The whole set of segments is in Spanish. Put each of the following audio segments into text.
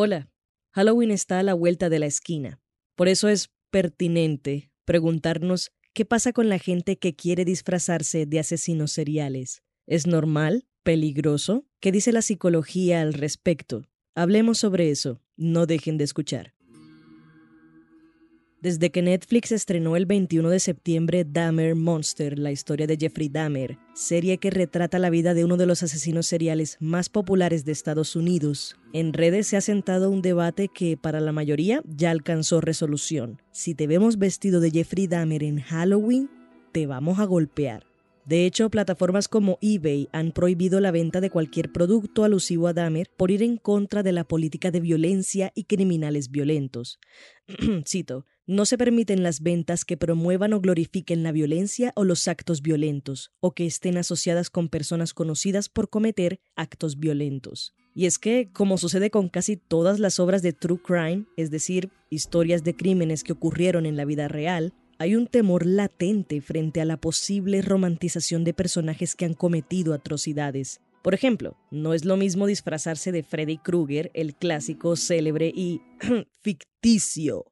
Hola. Halloween está a la vuelta de la esquina. Por eso es pertinente preguntarnos qué pasa con la gente que quiere disfrazarse de asesinos seriales. ¿Es normal? ¿Peligroso? ¿Qué dice la psicología al respecto? Hablemos sobre eso. No dejen de escuchar. Desde que Netflix estrenó el 21 de septiembre Dahmer Monster, la historia de Jeffrey Dahmer, serie que retrata la vida de uno de los asesinos seriales más populares de Estados Unidos, en redes se ha sentado un debate que para la mayoría ya alcanzó resolución. Si te vemos vestido de Jeffrey Dahmer en Halloween, te vamos a golpear. De hecho, plataformas como eBay han prohibido la venta de cualquier producto alusivo a Dahmer por ir en contra de la política de violencia y criminales violentos. Cito, no se permiten las ventas que promuevan o glorifiquen la violencia o los actos violentos, o que estén asociadas con personas conocidas por cometer actos violentos. Y es que, como sucede con casi todas las obras de True Crime, es decir, historias de crímenes que ocurrieron en la vida real, hay un temor latente frente a la posible romantización de personajes que han cometido atrocidades. Por ejemplo, no es lo mismo disfrazarse de Freddy Krueger, el clásico, célebre y ficticio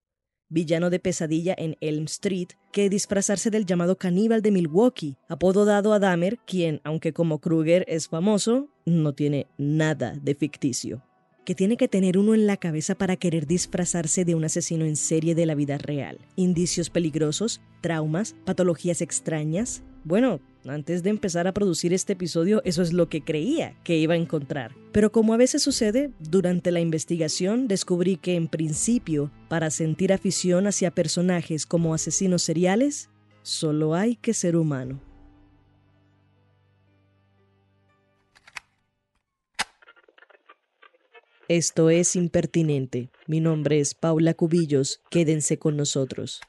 villano de pesadilla en Elm Street, que disfrazarse del llamado caníbal de Milwaukee, apodo dado a Dahmer, quien, aunque como Krueger es famoso, no tiene nada de ficticio que tiene que tener uno en la cabeza para querer disfrazarse de un asesino en serie de la vida real. Indicios peligrosos, traumas, patologías extrañas. Bueno, antes de empezar a producir este episodio, eso es lo que creía que iba a encontrar. Pero como a veces sucede, durante la investigación descubrí que en principio, para sentir afición hacia personajes como asesinos seriales, solo hay que ser humano. Esto es Impertinente. Mi nombre es Paula Cubillos. Quédense con nosotros.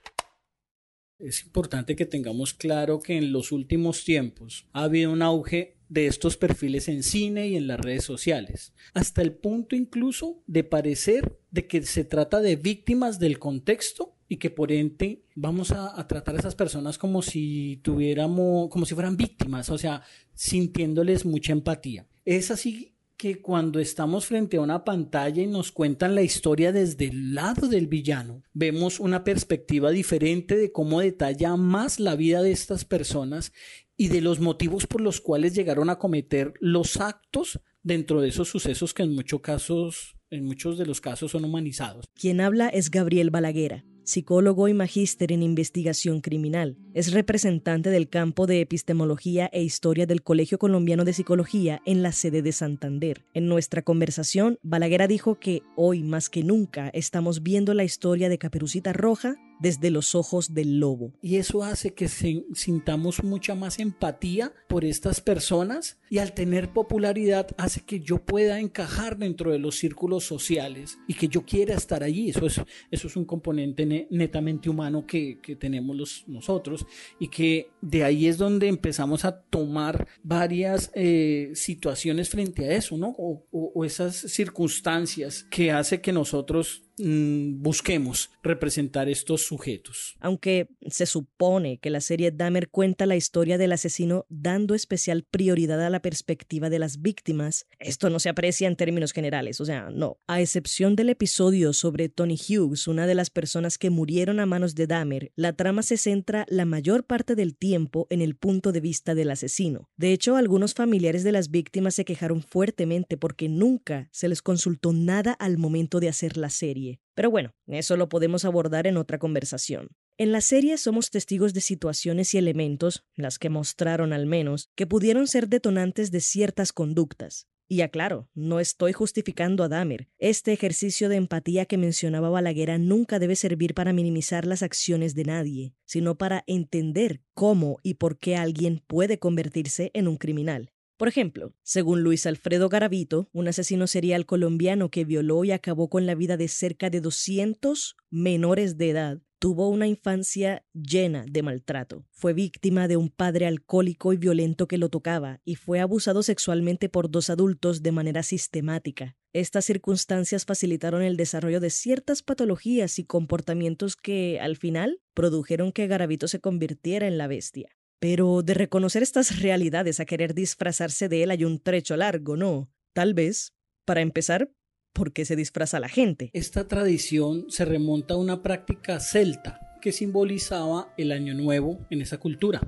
Es importante que tengamos claro que en los últimos tiempos ha habido un auge de estos perfiles en cine y en las redes sociales, hasta el punto incluso de parecer de que se trata de víctimas del contexto y que por ende vamos a, a, tratar a esas personas como si tuviéramos, como si fueran víctimas, o sea, sintiéndoles mucha empatía. Es así que cuando estamos frente a una pantalla y nos cuentan la historia desde el lado del villano, vemos una perspectiva diferente de cómo detalla más la vida de estas personas y de los motivos por los cuales llegaron a cometer los actos dentro de esos sucesos que en muchos casos, en muchos de los casos son humanizados. Quien habla es Gabriel Balaguera psicólogo y magíster en investigación criminal. Es representante del campo de epistemología e historia del Colegio Colombiano de Psicología en la sede de Santander. En nuestra conversación, Balaguer dijo que hoy más que nunca estamos viendo la historia de Caperucita Roja desde los ojos del lobo. Y eso hace que sintamos mucha más empatía por estas personas y al tener popularidad hace que yo pueda encajar dentro de los círculos sociales y que yo quiera estar allí. Eso es, eso es un componente netamente humano que, que tenemos los, nosotros y que de ahí es donde empezamos a tomar varias eh, situaciones frente a eso, ¿no? O, o, o esas circunstancias que hace que nosotros Mm, busquemos representar estos sujetos. Aunque se supone que la serie Dahmer cuenta la historia del asesino dando especial prioridad a la perspectiva de las víctimas, esto no se aprecia en términos generales, o sea, no. A excepción del episodio sobre Tony Hughes, una de las personas que murieron a manos de Dahmer, la trama se centra la mayor parte del tiempo en el punto de vista del asesino. De hecho, algunos familiares de las víctimas se quejaron fuertemente porque nunca se les consultó nada al momento de hacer la serie. Pero bueno, eso lo podemos abordar en otra conversación. En la serie somos testigos de situaciones y elementos, las que mostraron al menos, que pudieron ser detonantes de ciertas conductas. Y aclaro, no estoy justificando a Dahmer. Este ejercicio de empatía que mencionaba Balaguer nunca debe servir para minimizar las acciones de nadie, sino para entender cómo y por qué alguien puede convertirse en un criminal. Por ejemplo, según Luis Alfredo Garavito, un asesino serial colombiano que violó y acabó con la vida de cerca de 200 menores de edad, tuvo una infancia llena de maltrato. Fue víctima de un padre alcohólico y violento que lo tocaba y fue abusado sexualmente por dos adultos de manera sistemática. Estas circunstancias facilitaron el desarrollo de ciertas patologías y comportamientos que, al final, produjeron que Garavito se convirtiera en la bestia. Pero de reconocer estas realidades a querer disfrazarse de él hay un trecho largo, ¿no? Tal vez, para empezar, ¿por qué se disfraza la gente? Esta tradición se remonta a una práctica celta que simbolizaba el año nuevo en esa cultura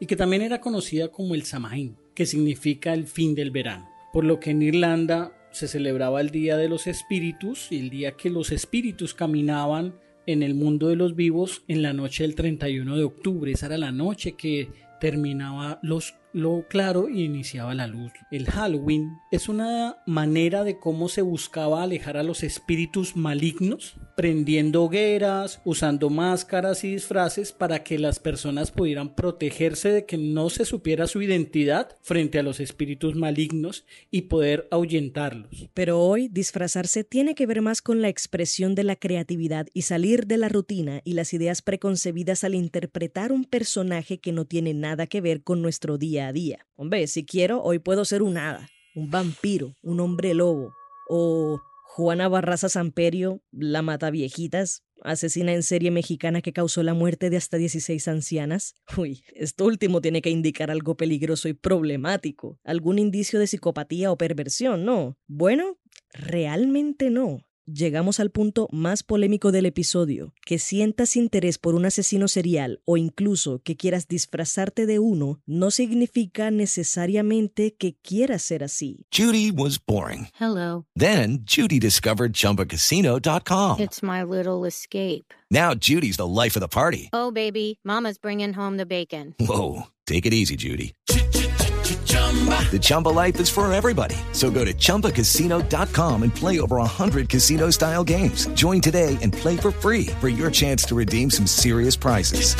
y que también era conocida como el Samhain, que significa el fin del verano. Por lo que en Irlanda se celebraba el Día de los Espíritus y el día que los espíritus caminaban en el mundo de los vivos en la noche del 31 de octubre. Esa era la noche que terminaba los lo claro y iniciaba la luz. El Halloween es una manera de cómo se buscaba alejar a los espíritus malignos, prendiendo hogueras, usando máscaras y disfraces para que las personas pudieran protegerse de que no se supiera su identidad frente a los espíritus malignos y poder ahuyentarlos. Pero hoy disfrazarse tiene que ver más con la expresión de la creatividad y salir de la rutina y las ideas preconcebidas al interpretar un personaje que no tiene nada que ver con nuestro día a día. Hombre, si quiero, hoy puedo ser un hada, un vampiro, un hombre lobo, o Juana Barraza Samperio, la mata viejitas, asesina en serie mexicana que causó la muerte de hasta 16 ancianas. Uy, esto último tiene que indicar algo peligroso y problemático, algún indicio de psicopatía o perversión, ¿no? Bueno, realmente no. Llegamos al punto más polémico del episodio. Que sientas interés por un asesino serial o incluso que quieras disfrazarte de uno no significa necesariamente que quieras ser así. Judy was boring. Hello. Then Judy discovered chumbacasino.com. It's my little escape. Now Judy's the life of the party. Oh, baby, Mama's bringing home the bacon. Whoa. Take it easy, Judy. The Chumba life is for everybody. So go to ChumbaCasino.com and play over 100 casino style games. Join today and play for free for your chance to redeem some serious prizes.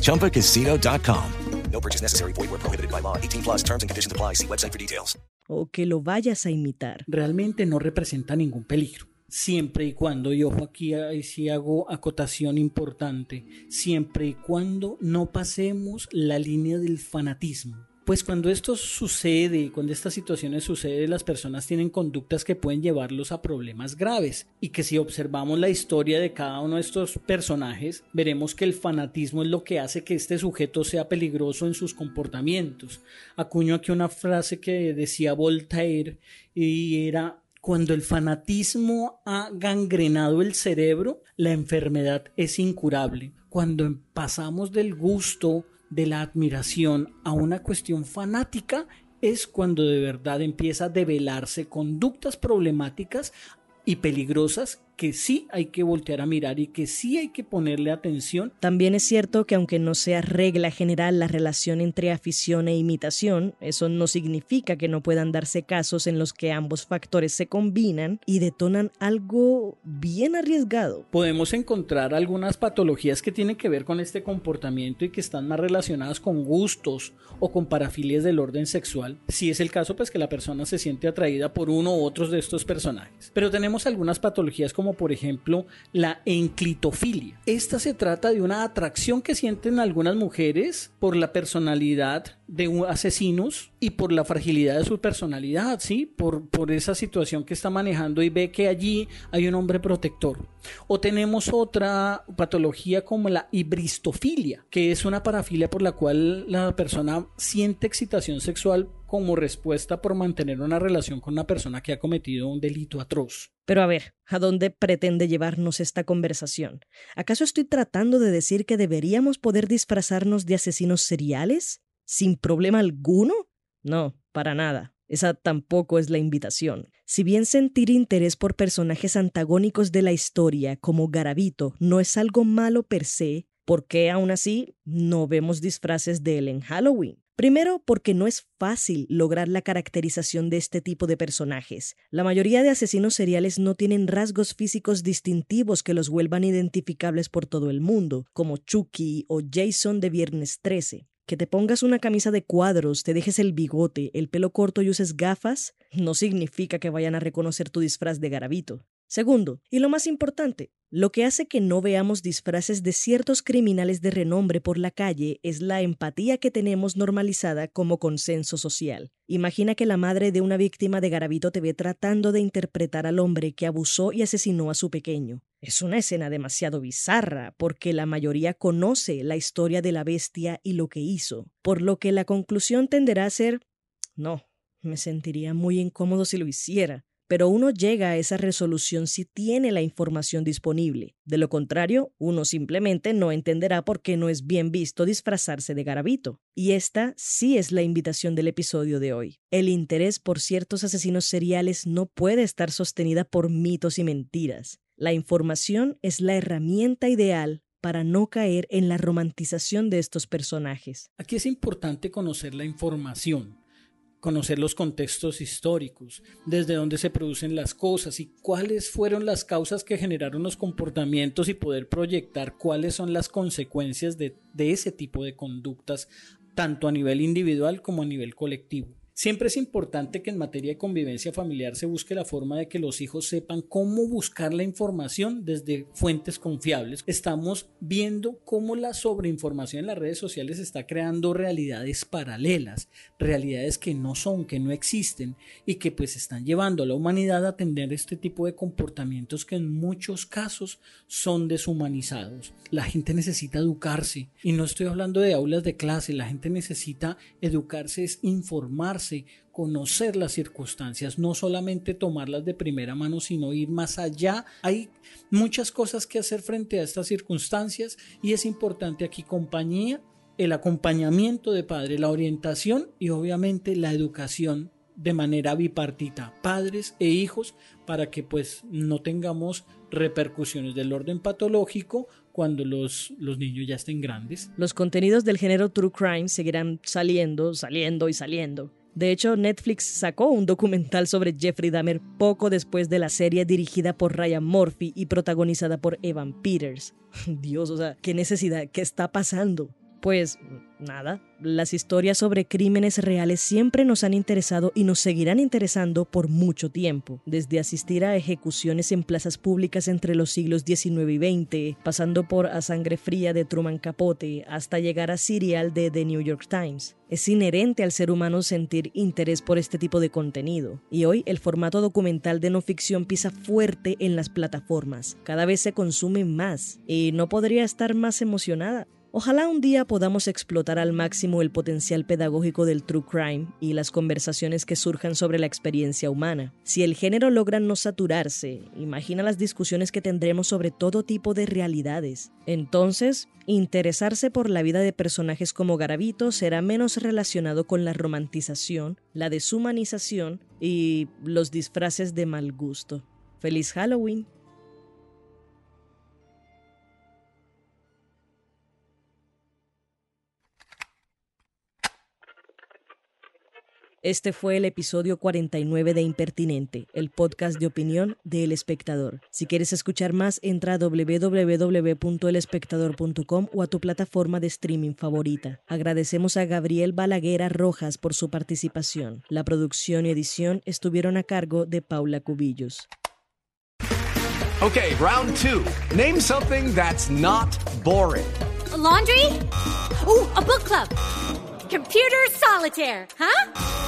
ChumbaCasino.com. No purchase necessary. Void where prohibited by law. 18 plus terms and conditions apply. See website for details. O que lo vayas a imitar. Realmente no representa ningún peligro. Siempre y cuando, y ojo aquí, ahí sí hago acotación importante, siempre y cuando no pasemos la línea del fanatismo. Pues cuando esto sucede, cuando estas situaciones suceden, las personas tienen conductas que pueden llevarlos a problemas graves y que si observamos la historia de cada uno de estos personajes, veremos que el fanatismo es lo que hace que este sujeto sea peligroso en sus comportamientos. Acuño aquí una frase que decía Voltaire y era cuando el fanatismo ha gangrenado el cerebro, la enfermedad es incurable. Cuando pasamos del gusto de la admiración a una cuestión fanática es cuando de verdad empieza a develarse conductas problemáticas y peligrosas que sí hay que voltear a mirar y que sí hay que ponerle atención. También es cierto que aunque no sea regla general la relación entre afición e imitación, eso no significa que no puedan darse casos en los que ambos factores se combinan y detonan algo bien arriesgado. Podemos encontrar algunas patologías que tienen que ver con este comportamiento y que están más relacionadas con gustos o con parafilias del orden sexual. Si es el caso, pues que la persona se siente atraída por uno u otros de estos personajes. Pero tenemos algunas patologías como por ejemplo la enclitofilia. Esta se trata de una atracción que sienten algunas mujeres por la personalidad de asesinos y por la fragilidad de su personalidad, ¿sí? Por, por esa situación que está manejando y ve que allí hay un hombre protector. O tenemos otra patología como la hibristofilia, que es una parafilia por la cual la persona siente excitación sexual como respuesta por mantener una relación con una persona que ha cometido un delito atroz. Pero a ver, ¿a dónde pretende llevarnos esta conversación? ¿Acaso estoy tratando de decir que deberíamos poder disfrazarnos de asesinos seriales? ¿Sin problema alguno? No, para nada. Esa tampoco es la invitación. Si bien sentir interés por personajes antagónicos de la historia, como Garavito, no es algo malo per se, ¿por qué aún así no vemos disfraces de él en Halloween? Primero, porque no es fácil lograr la caracterización de este tipo de personajes. La mayoría de asesinos seriales no tienen rasgos físicos distintivos que los vuelvan identificables por todo el mundo, como Chucky o Jason de Viernes 13. Que te pongas una camisa de cuadros, te dejes el bigote, el pelo corto y uses gafas, no significa que vayan a reconocer tu disfraz de garabito. Segundo, y lo más importante, lo que hace que no veamos disfraces de ciertos criminales de renombre por la calle es la empatía que tenemos normalizada como consenso social. Imagina que la madre de una víctima de garabito te ve tratando de interpretar al hombre que abusó y asesinó a su pequeño. Es una escena demasiado bizarra, porque la mayoría conoce la historia de la bestia y lo que hizo, por lo que la conclusión tenderá a ser no, me sentiría muy incómodo si lo hiciera pero uno llega a esa resolución si tiene la información disponible. De lo contrario, uno simplemente no entenderá por qué no es bien visto disfrazarse de garabito. Y esta sí es la invitación del episodio de hoy. El interés por ciertos asesinos seriales no puede estar sostenida por mitos y mentiras. La información es la herramienta ideal para no caer en la romantización de estos personajes. Aquí es importante conocer la información conocer los contextos históricos, desde dónde se producen las cosas y cuáles fueron las causas que generaron los comportamientos y poder proyectar cuáles son las consecuencias de, ese tipo de conductas, tanto a nivel individual como a nivel colectivo. Siempre es importante que en materia de convivencia familiar se busque la forma de que los hijos sepan cómo buscar la información desde fuentes confiables. Estamos viendo cómo la sobreinformación en las redes sociales está creando realidades paralelas, realidades que no son, que no existen y que pues están llevando a la humanidad a tener este tipo de comportamientos que en muchos casos son deshumanizados. La gente necesita educarse y no estoy hablando de aulas de clase, la gente necesita educarse, es informarse conocer las circunstancias, no solamente tomarlas de primera mano, sino ir más allá. Hay muchas cosas que hacer frente a estas circunstancias y es importante aquí compañía, el acompañamiento de padre, la orientación y obviamente la educación de manera bipartita, padres e hijos, para que pues no tengamos repercusiones del orden patológico cuando los, los niños ya estén grandes. Los contenidos del género True Crime seguirán saliendo, saliendo y saliendo. De hecho, Netflix sacó un documental sobre Jeffrey Dahmer poco después de la serie dirigida por Ryan Murphy y protagonizada por Evan Peters. Dios, o sea, ¿qué necesidad? ¿Qué está pasando? Pues nada, las historias sobre crímenes reales siempre nos han interesado y nos seguirán interesando por mucho tiempo, desde asistir a ejecuciones en plazas públicas entre los siglos XIX y XX, pasando por A Sangre Fría de Truman Capote, hasta llegar a Serial de The New York Times. Es inherente al ser humano sentir interés por este tipo de contenido, y hoy el formato documental de no ficción pisa fuerte en las plataformas. Cada vez se consume más, y no podría estar más emocionada. Ojalá un día podamos explotar al máximo el potencial pedagógico del true crime y las conversaciones que surjan sobre la experiencia humana. Si el género logra no saturarse, imagina las discusiones que tendremos sobre todo tipo de realidades. Entonces, interesarse por la vida de personajes como Garavito será menos relacionado con la romantización, la deshumanización y los disfraces de mal gusto. ¡Feliz Halloween! Este fue el episodio 49 de Impertinente, el podcast de opinión de El Espectador. Si quieres escuchar más, entra a www.elespectador.com o a tu plataforma de streaming favorita. Agradecemos a Gabriel Balaguera Rojas por su participación. La producción y edición estuvieron a cargo de Paula Cubillos. Okay, round two. Name something that's not boring. laundry? Ooh, a book club. Computer solitaire, huh?